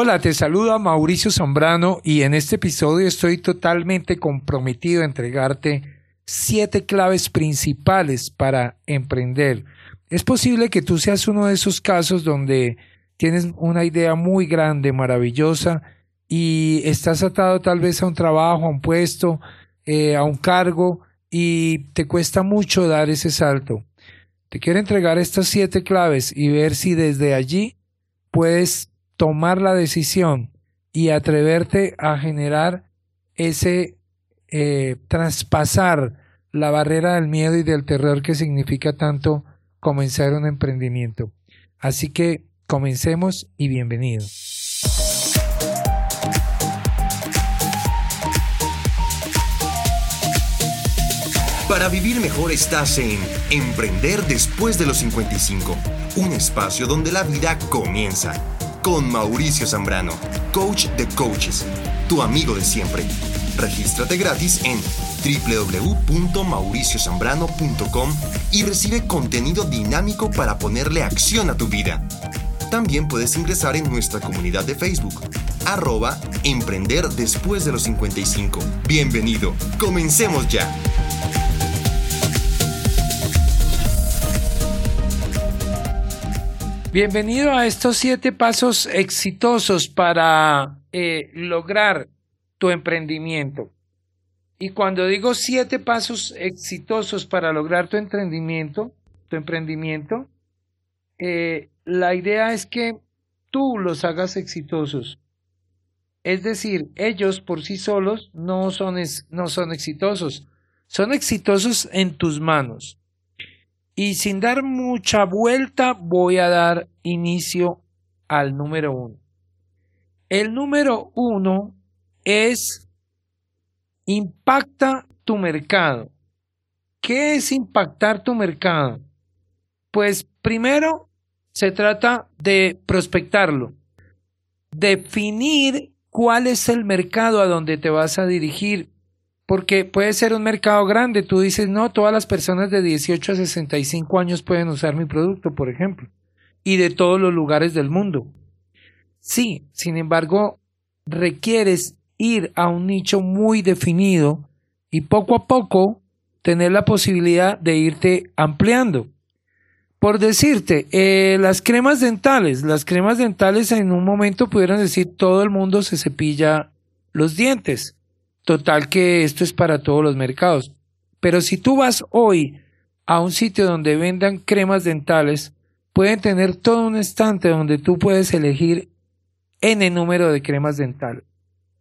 Hola, te saluda Mauricio Zambrano y en este episodio estoy totalmente comprometido a entregarte siete claves principales para emprender. Es posible que tú seas uno de esos casos donde tienes una idea muy grande, maravillosa, y estás atado tal vez a un trabajo, a un puesto, eh, a un cargo, y te cuesta mucho dar ese salto. Te quiero entregar estas siete claves y ver si desde allí puedes tomar la decisión y atreverte a generar ese eh, traspasar la barrera del miedo y del terror que significa tanto comenzar un emprendimiento. Así que comencemos y bienvenido. Para vivir mejor estás en Emprender después de los 55, un espacio donde la vida comienza con Mauricio Zambrano, coach de coaches, tu amigo de siempre. Regístrate gratis en www.mauriciozambrano.com y recibe contenido dinámico para ponerle acción a tu vida. También puedes ingresar en nuestra comunidad de Facebook, arroba Emprender después de los 55. Bienvenido, comencemos ya. Bienvenido a estos siete pasos exitosos para eh, lograr tu emprendimiento. Y cuando digo siete pasos exitosos para lograr tu emprendimiento, tu emprendimiento, eh, la idea es que tú los hagas exitosos. Es decir, ellos por sí solos no son, no son exitosos, son exitosos en tus manos. Y sin dar mucha vuelta voy a dar inicio al número uno. El número uno es impacta tu mercado. ¿Qué es impactar tu mercado? Pues primero se trata de prospectarlo, definir cuál es el mercado a donde te vas a dirigir porque puede ser un mercado grande. Tú dices, no, todas las personas de 18 a 65 años pueden usar mi producto, por ejemplo, y de todos los lugares del mundo. Sí, sin embargo, requieres ir a un nicho muy definido y poco a poco tener la posibilidad de irte ampliando. Por decirte, eh, las cremas dentales, las cremas dentales en un momento pudieran decir todo el mundo se cepilla los dientes Total que esto es para todos los mercados. Pero si tú vas hoy a un sitio donde vendan cremas dentales, pueden tener todo un estante donde tú puedes elegir N número de cremas dentales.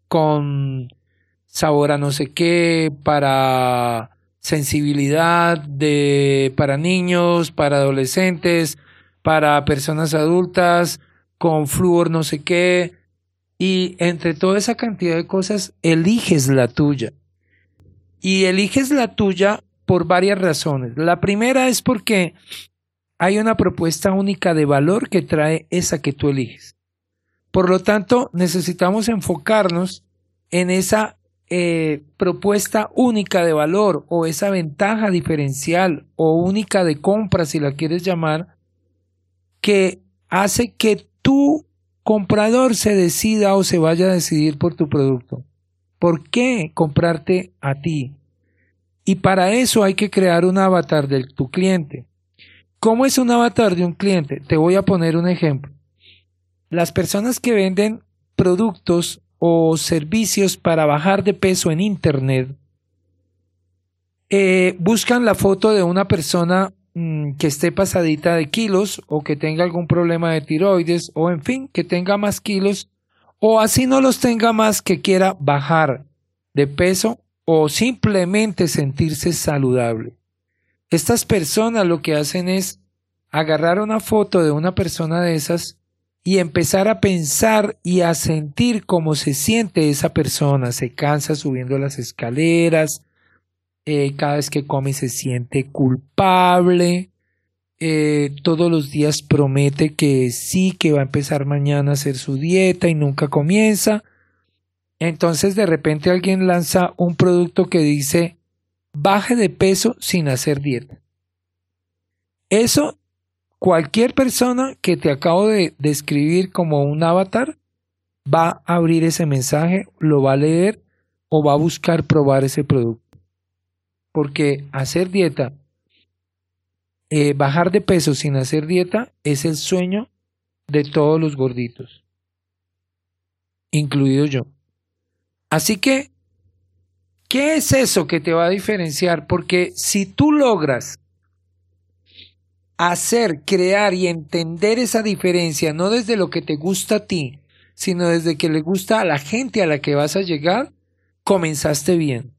Con sabor a no sé qué, para sensibilidad de para niños, para adolescentes, para personas adultas, con flúor no sé qué, y entre toda esa cantidad de cosas, eliges la tuya. Y eliges la tuya por varias razones. La primera es porque hay una propuesta única de valor que trae esa que tú eliges. Por lo tanto, necesitamos enfocarnos en esa eh, propuesta única de valor o esa ventaja diferencial o única de compra, si la quieres llamar, que hace que tú comprador se decida o se vaya a decidir por tu producto. ¿Por qué comprarte a ti? Y para eso hay que crear un avatar de tu cliente. ¿Cómo es un avatar de un cliente? Te voy a poner un ejemplo. Las personas que venden productos o servicios para bajar de peso en Internet eh, buscan la foto de una persona que esté pasadita de kilos o que tenga algún problema de tiroides o en fin, que tenga más kilos o así no los tenga más que quiera bajar de peso o simplemente sentirse saludable. Estas personas lo que hacen es agarrar una foto de una persona de esas y empezar a pensar y a sentir cómo se siente esa persona. Se cansa subiendo las escaleras, eh, cada vez que come se siente culpable, eh, todos los días promete que sí, que va a empezar mañana a hacer su dieta y nunca comienza. Entonces de repente alguien lanza un producto que dice baje de peso sin hacer dieta. Eso cualquier persona que te acabo de describir como un avatar va a abrir ese mensaje, lo va a leer o va a buscar probar ese producto. Porque hacer dieta, eh, bajar de peso sin hacer dieta es el sueño de todos los gorditos, incluido yo. Así que, ¿qué es eso que te va a diferenciar? Porque si tú logras hacer, crear y entender esa diferencia, no desde lo que te gusta a ti, sino desde que le gusta a la gente a la que vas a llegar, comenzaste bien.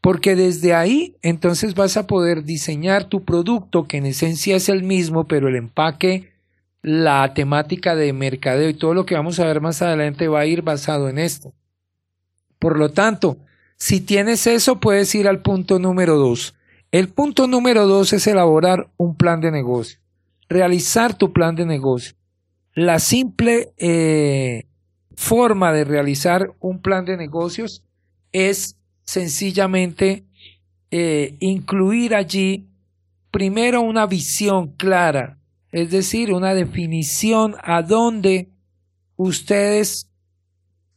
Porque desde ahí entonces vas a poder diseñar tu producto, que en esencia es el mismo, pero el empaque, la temática de mercadeo y todo lo que vamos a ver más adelante va a ir basado en esto. Por lo tanto, si tienes eso, puedes ir al punto número dos. El punto número dos es elaborar un plan de negocio, realizar tu plan de negocio. La simple eh, forma de realizar un plan de negocios es sencillamente eh, incluir allí primero una visión clara, es decir, una definición a dónde ustedes,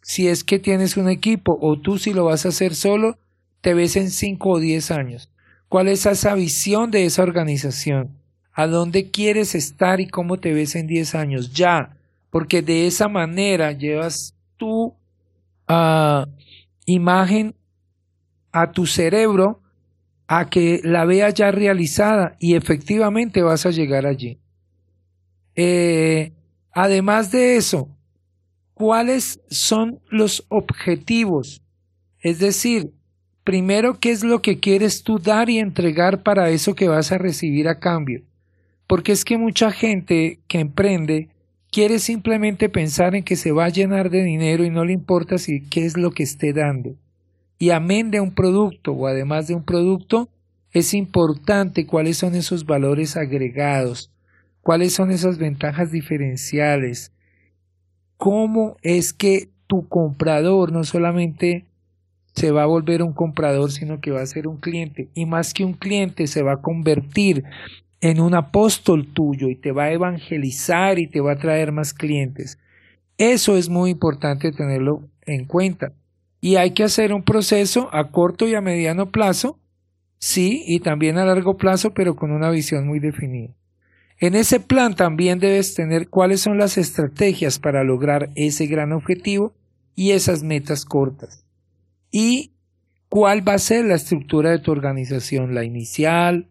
si es que tienes un equipo o tú si lo vas a hacer solo, te ves en 5 o 10 años. ¿Cuál es esa visión de esa organización? ¿A dónde quieres estar y cómo te ves en 10 años? Ya, porque de esa manera llevas tu ah, imagen a tu cerebro a que la vea ya realizada y efectivamente vas a llegar allí. Eh, además de eso, ¿cuáles son los objetivos? Es decir, Primero, ¿qué es lo que quieres tú dar y entregar para eso que vas a recibir a cambio? Porque es que mucha gente que emprende quiere simplemente pensar en que se va a llenar de dinero y no le importa si qué es lo que esté dando. Y amén de un producto o además de un producto, es importante cuáles son esos valores agregados, cuáles son esas ventajas diferenciales, cómo es que tu comprador no solamente se va a volver un comprador, sino que va a ser un cliente. Y más que un cliente, se va a convertir en un apóstol tuyo y te va a evangelizar y te va a traer más clientes. Eso es muy importante tenerlo en cuenta. Y hay que hacer un proceso a corto y a mediano plazo, sí, y también a largo plazo, pero con una visión muy definida. En ese plan también debes tener cuáles son las estrategias para lograr ese gran objetivo y esas metas cortas y cuál va a ser la estructura de tu organización, la inicial,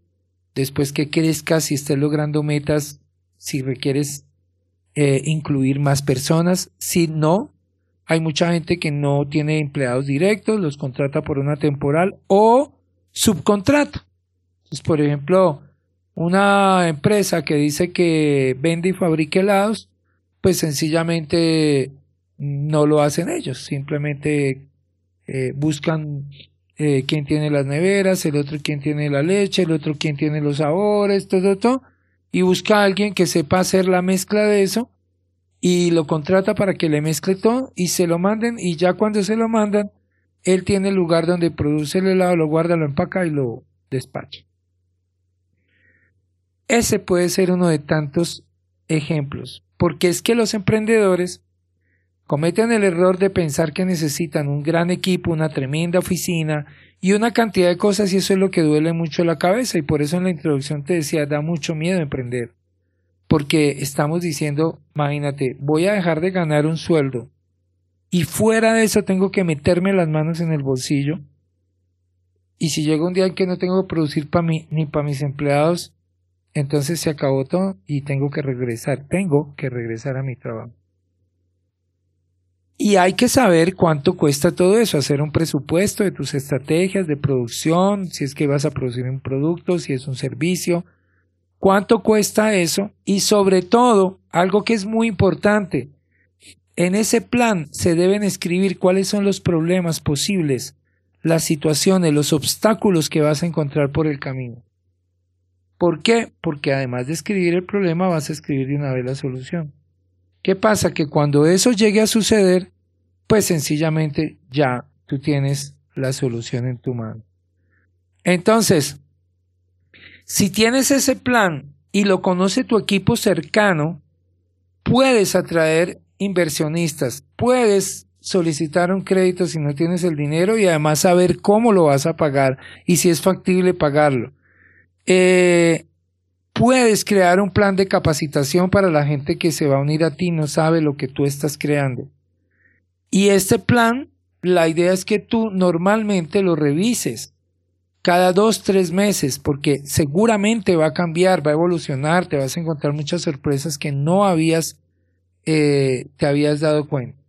después que crezcas y estés logrando metas, si requieres eh, incluir más personas, si no, hay mucha gente que no tiene empleados directos, los contrata por una temporal o subcontrata. por ejemplo, una empresa que dice que vende y fabrica helados, pues sencillamente no lo hacen ellos, simplemente eh, buscan eh, quién tiene las neveras, el otro quién tiene la leche, el otro quién tiene los sabores, todo, todo, y busca a alguien que sepa hacer la mezcla de eso y lo contrata para que le mezcle todo y se lo manden y ya cuando se lo mandan, él tiene el lugar donde produce el helado, lo guarda, lo empaca y lo despacha. Ese puede ser uno de tantos ejemplos, porque es que los emprendedores cometen el error de pensar que necesitan un gran equipo, una tremenda oficina y una cantidad de cosas y eso es lo que duele mucho la cabeza y por eso en la introducción te decía, da mucho miedo emprender. Porque estamos diciendo, imagínate, voy a dejar de ganar un sueldo y fuera de eso tengo que meterme las manos en el bolsillo y si llega un día en que no tengo que producir para mí ni para mis empleados, entonces se acabó todo y tengo que regresar, tengo que regresar a mi trabajo. Y hay que saber cuánto cuesta todo eso, hacer un presupuesto de tus estrategias de producción, si es que vas a producir un producto, si es un servicio, cuánto cuesta eso y sobre todo, algo que es muy importante, en ese plan se deben escribir cuáles son los problemas posibles, las situaciones, los obstáculos que vas a encontrar por el camino. ¿Por qué? Porque además de escribir el problema vas a escribir de una vez la solución. ¿Qué pasa? Que cuando eso llegue a suceder, pues sencillamente ya tú tienes la solución en tu mano. Entonces, si tienes ese plan y lo conoce tu equipo cercano, puedes atraer inversionistas. Puedes solicitar un crédito si no tienes el dinero y además saber cómo lo vas a pagar y si es factible pagarlo. Eh, puedes crear un plan de capacitación para la gente que se va a unir a ti no sabe lo que tú estás creando. Y este plan, la idea es que tú normalmente lo revises cada dos, tres meses, porque seguramente va a cambiar, va a evolucionar, te vas a encontrar muchas sorpresas que no habías, eh, te habías dado cuenta.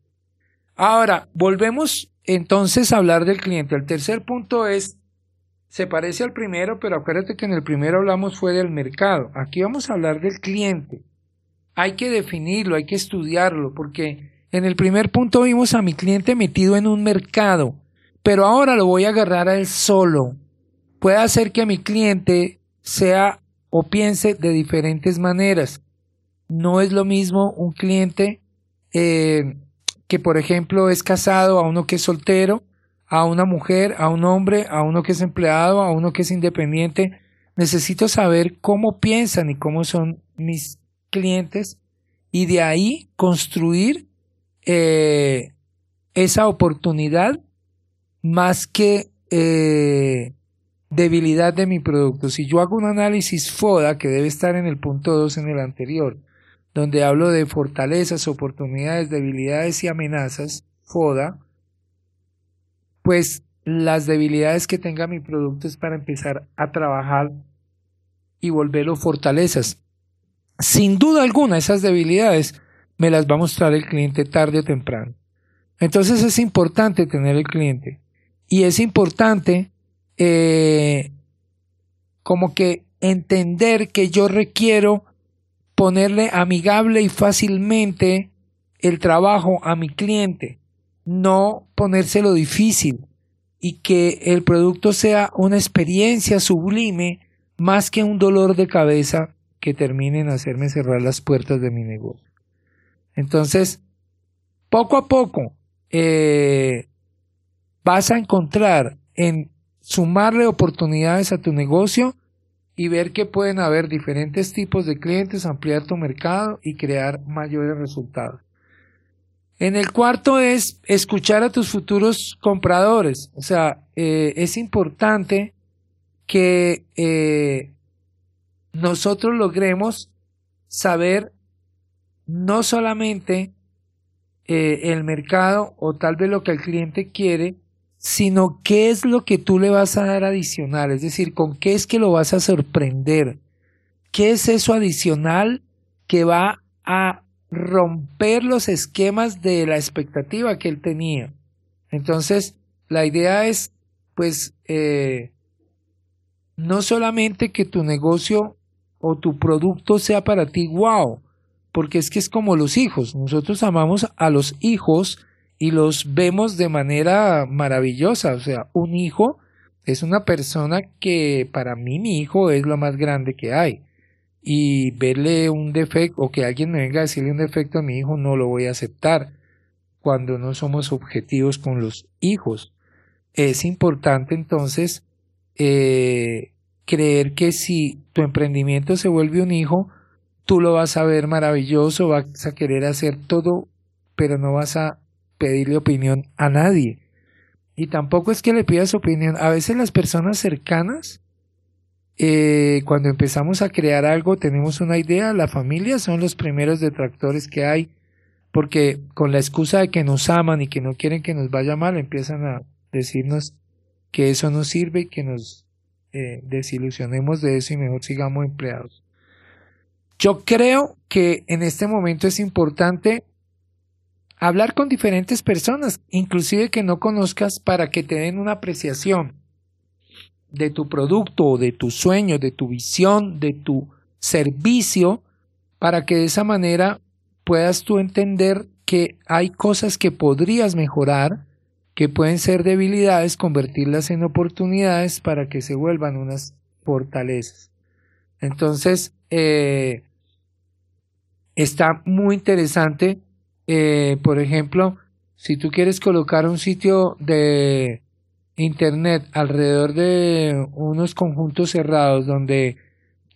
Ahora, volvemos entonces a hablar del cliente. El tercer punto es, se parece al primero, pero acuérdate que en el primero hablamos fue del mercado. Aquí vamos a hablar del cliente. Hay que definirlo, hay que estudiarlo, porque en el primer punto vimos a mi cliente metido en un mercado, pero ahora lo voy a agarrar a él solo. Puede hacer que mi cliente sea o piense de diferentes maneras. No es lo mismo un cliente eh, que por ejemplo es casado a uno que es soltero, a una mujer, a un hombre, a uno que es empleado, a uno que es independiente. Necesito saber cómo piensan y cómo son mis clientes y de ahí construir eh, esa oportunidad más que eh, debilidad de mi producto. Si yo hago un análisis FODA, que debe estar en el punto 2 en el anterior, donde hablo de fortalezas, oportunidades, debilidades y amenazas, FODA, pues las debilidades que tenga mi producto es para empezar a trabajar y volverlo fortalezas. Sin duda alguna, esas debilidades me las va a mostrar el cliente tarde o temprano. Entonces es importante tener el cliente. Y es importante eh, como que entender que yo requiero ponerle amigable y fácilmente el trabajo a mi cliente, no ponérselo difícil y que el producto sea una experiencia sublime más que un dolor de cabeza que termine en hacerme cerrar las puertas de mi negocio. Entonces, poco a poco eh, vas a encontrar en sumarle oportunidades a tu negocio y ver que pueden haber diferentes tipos de clientes, ampliar tu mercado y crear mayores resultados. En el cuarto es escuchar a tus futuros compradores. O sea, eh, es importante que eh, nosotros logremos saber no solamente eh, el mercado o tal vez lo que el cliente quiere, sino qué es lo que tú le vas a dar adicional, es decir, con qué es que lo vas a sorprender, qué es eso adicional que va a romper los esquemas de la expectativa que él tenía. Entonces, la idea es, pues, eh, no solamente que tu negocio o tu producto sea para ti wow, porque es que es como los hijos. Nosotros amamos a los hijos y los vemos de manera maravillosa. O sea, un hijo es una persona que para mí mi hijo es lo más grande que hay. Y verle un defecto o que alguien me venga a decirle un defecto a mi hijo no lo voy a aceptar cuando no somos objetivos con los hijos. Es importante entonces eh, creer que si tu emprendimiento se vuelve un hijo, tú lo vas a ver maravilloso, vas a querer hacer todo, pero no vas a pedirle opinión a nadie. Y tampoco es que le pidas opinión. A veces las personas cercanas, eh, cuando empezamos a crear algo, tenemos una idea, la familia son los primeros detractores que hay, porque con la excusa de que nos aman y que no quieren que nos vaya mal, empiezan a decirnos que eso no sirve y que nos eh, desilusionemos de eso y mejor sigamos empleados. Yo creo que en este momento es importante hablar con diferentes personas, inclusive que no conozcas, para que te den una apreciación de tu producto, de tu sueño, de tu visión, de tu servicio, para que de esa manera puedas tú entender que hay cosas que podrías mejorar, que pueden ser debilidades, convertirlas en oportunidades para que se vuelvan unas fortalezas. Entonces, eh, está muy interesante. Eh, por ejemplo, si tú quieres colocar un sitio de internet alrededor de unos conjuntos cerrados donde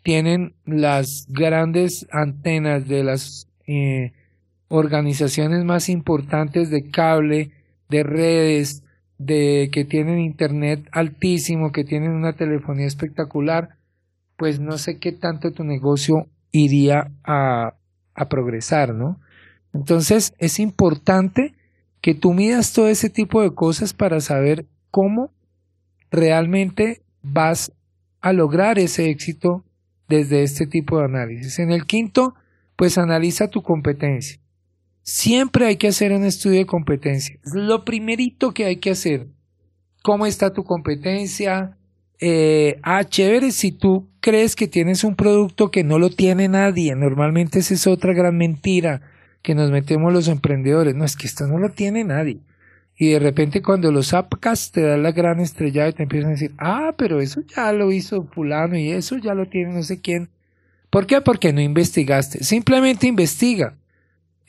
tienen las grandes antenas de las eh, organizaciones más importantes de cable, de redes, de que tienen internet altísimo, que tienen una telefonía espectacular, pues no sé qué tanto tu negocio iría a, a progresar, ¿no? Entonces es importante que tú midas todo ese tipo de cosas para saber cómo realmente vas a lograr ese éxito desde este tipo de análisis. En el quinto, pues analiza tu competencia. Siempre hay que hacer un estudio de competencia. Lo primerito que hay que hacer. ¿Cómo está tu competencia? Eh, ah, chévere, si tú crees que tienes un producto que no lo tiene nadie, normalmente esa es otra gran mentira que nos metemos los emprendedores. No, es que esto no lo tiene nadie. Y de repente cuando lo sacas te da la gran estrellada y te empiezan a decir, ah, pero eso ya lo hizo fulano y eso ya lo tiene no sé quién. ¿Por qué? Porque no investigaste. Simplemente investiga.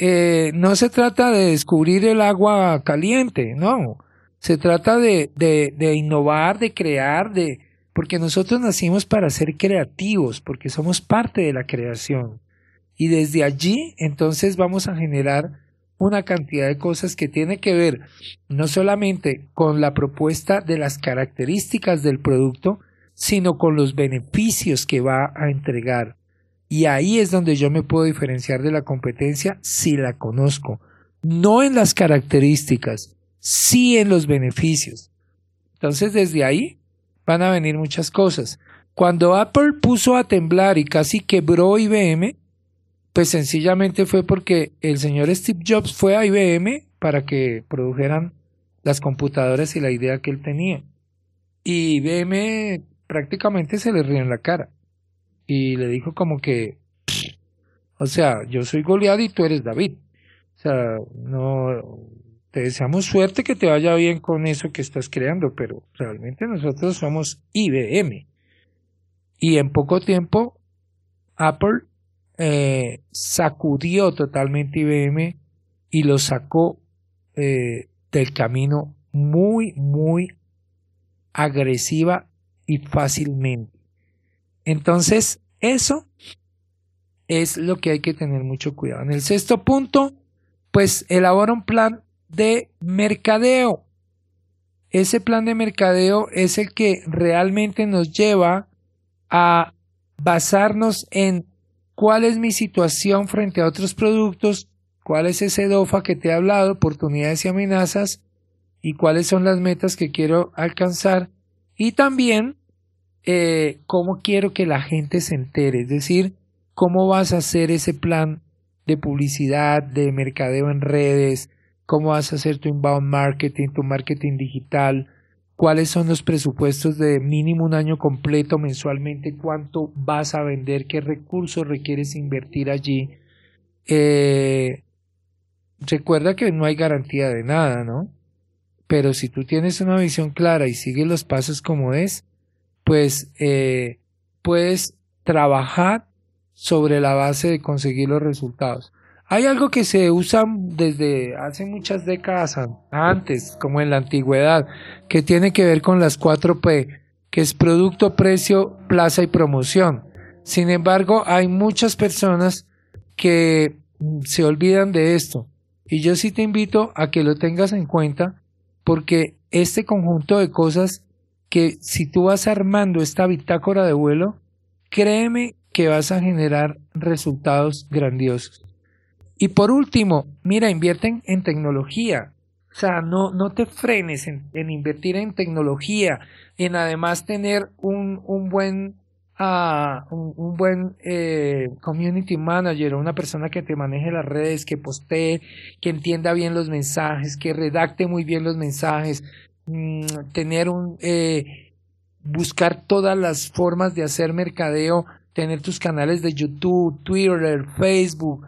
Eh, no se trata de descubrir el agua caliente, no. Se trata de, de innovar, de crear, de, porque nosotros nacimos para ser creativos, porque somos parte de la creación. Y desde allí, entonces vamos a generar una cantidad de cosas que tiene que ver no solamente con la propuesta de las características del producto, sino con los beneficios que va a entregar. Y ahí es donde yo me puedo diferenciar de la competencia si la conozco. No en las características, sí en los beneficios. Entonces desde ahí van a venir muchas cosas. Cuando Apple puso a temblar y casi quebró IBM, pues sencillamente fue porque el señor Steve Jobs fue a IBM para que produjeran las computadoras y la idea que él tenía. Y IBM prácticamente se le rió en la cara. Y le dijo como que, o sea, yo soy Goliat y tú eres David. O sea, no, te deseamos suerte que te vaya bien con eso que estás creando, pero realmente nosotros somos IBM. Y en poco tiempo, Apple eh, sacudió totalmente IBM y lo sacó eh, del camino muy, muy agresiva y fácilmente. Entonces, eso es lo que hay que tener mucho cuidado. En el sexto punto, pues elabora un plan de mercadeo. Ese plan de mercadeo es el que realmente nos lleva a basarnos en cuál es mi situación frente a otros productos, cuál es ese DOFA que te he hablado, oportunidades y amenazas, y cuáles son las metas que quiero alcanzar, y también eh, cómo quiero que la gente se entere, es decir, cómo vas a hacer ese plan de publicidad, de mercadeo en redes, cómo vas a hacer tu inbound marketing, tu marketing digital, cuáles son los presupuestos de mínimo un año completo mensualmente, cuánto vas a vender, qué recursos requieres invertir allí. Eh, recuerda que no hay garantía de nada, ¿no? Pero si tú tienes una visión clara y sigues los pasos como es, pues eh, puedes trabajar sobre la base de conseguir los resultados. Hay algo que se usa desde hace muchas décadas antes, como en la antigüedad, que tiene que ver con las 4P, que es producto, precio, plaza y promoción. Sin embargo, hay muchas personas que se olvidan de esto. Y yo sí te invito a que lo tengas en cuenta porque este conjunto de cosas que si tú vas armando esta bitácora de vuelo, créeme que vas a generar resultados grandiosos. Y por último, mira, invierten en tecnología. O sea, no, no te frenes en, invertir en tecnología, en además tener un, un buen, uh, un, buen eh, community manager una persona que te maneje las redes, que postee, que entienda bien los mensajes, que redacte muy bien los mensajes, mm, tener un, eh, buscar todas las formas de hacer mercadeo, tener tus canales de YouTube, Twitter, Facebook,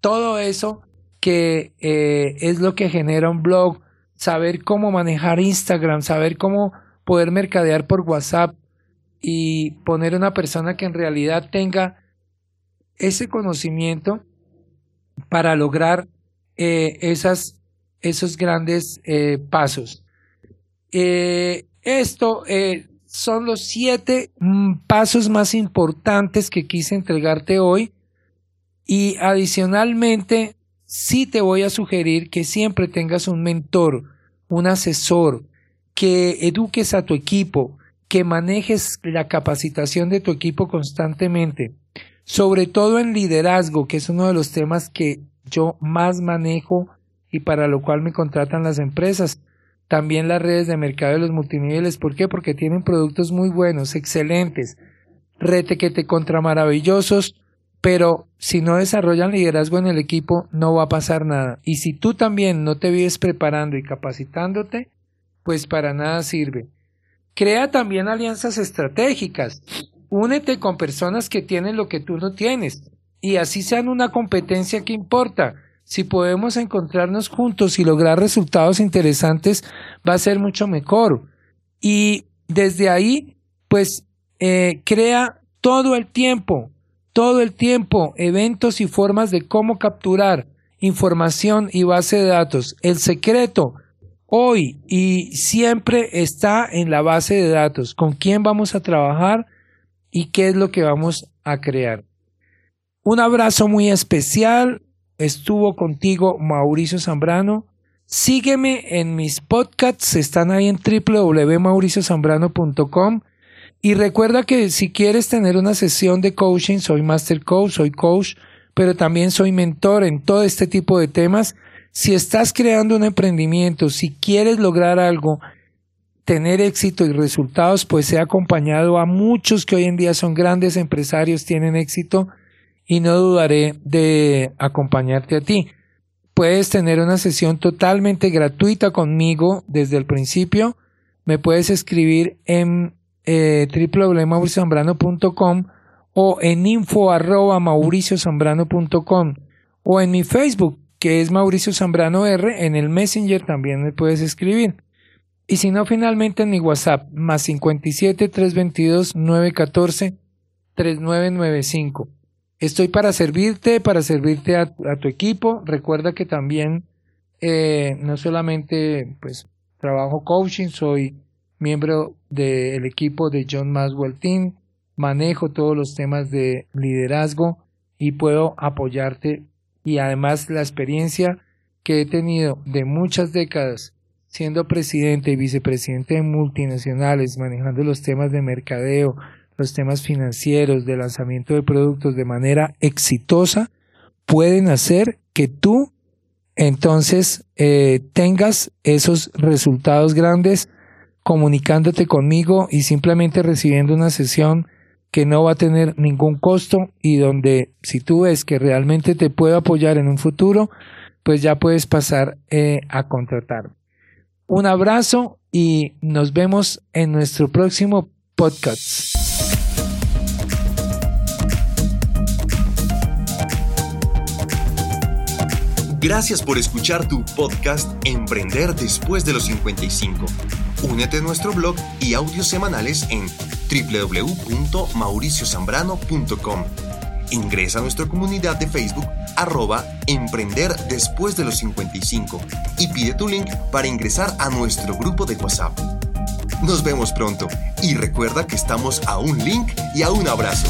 todo eso que eh, es lo que genera un blog, saber cómo manejar Instagram, saber cómo poder mercadear por WhatsApp y poner una persona que en realidad tenga ese conocimiento para lograr eh, esos grandes eh, pasos. esto son los siete mm, pasos más importantes que quise entregarte hoy Y adicionalmente, sí te voy a sugerir que siempre tengas un mentor, un asesor, que eduques a tu equipo, que manejes la capacitación de tu equipo constantemente, sobre todo en liderazgo, que es uno de los temas que yo más manejo y para lo cual me contratan las empresas. También las redes de mercado de los multiniveles. ¿Por qué? Porque tienen productos muy buenos, excelentes, rete que te contra maravillosos, pero si no desarrollan liderazgo en el equipo no va a pasar nada. Y si tú también no te vives preparando y capacitándote, pues para nada sirve. Crea también alianzas estratégicas. Únete con personas que tienen lo que tú no tienes. Y así sean una competencia que importa. Si podemos encontrarnos juntos y lograr resultados interesantes, va a ser mucho mejor. Y desde ahí, pues, eh, crea todo el tiempo todo el tiempo eventos y formas de cómo capturar información y base de datos. El secreto hoy y siempre está en la base de datos, con quién vamos a trabajar y qué es lo que vamos a crear. Un abrazo muy especial. Estuvo contigo Mauricio Zambrano. Sígueme en mis podcasts, están ahí en www.mauriciozambrano.com y recuerda que si quieres tener una sesión de coaching, soy master coach, soy coach, pero también soy mentor en todo este tipo de temas. Si estás creando un emprendimiento, si quieres lograr algo, tener éxito y resultados, pues he acompañado a muchos que hoy en día son grandes empresarios, tienen éxito y no dudaré de acompañarte a ti. Puedes tener una sesión totalmente gratuita conmigo desde el principio. Me puedes escribir en eh, www.mauriciozambrano.com o en info arroba mauriciozambrano.com o en mi Facebook que es Mauricio Zambrano R, en el Messenger también me puedes escribir. Y si no, finalmente en mi WhatsApp, más 57 322 914 3995. Estoy para servirte, para servirte a, tu equipo. Recuerda que también eh, no solamente pues trabajo coaching, soy miembro del equipo de John Maswell Team, manejo todos los temas de liderazgo y puedo apoyarte. Y además la experiencia que he tenido de muchas décadas siendo presidente y vicepresidente de multinacionales, manejando los temas de mercadeo, los temas financieros, de lanzamiento de productos de manera exitosa, pueden hacer que tú entonces eh, tengas esos resultados grandes comunicándote conmigo y simplemente recibiendo una sesión que no va a tener ningún costo y donde si tú ves que realmente te puedo apoyar en un futuro, pues ya puedes pasar eh, a contratar. Un abrazo y nos vemos en nuestro próximo podcast. Gracias por escuchar tu podcast Emprender después de los 55. Únete a nuestro blog y audios semanales en www.mauriciozambrano.com. Ingresa a nuestra comunidad de Facebook arroba Emprender después de los 55 y pide tu link para ingresar a nuestro grupo de WhatsApp. Nos vemos pronto y recuerda que estamos a un link y a un abrazo.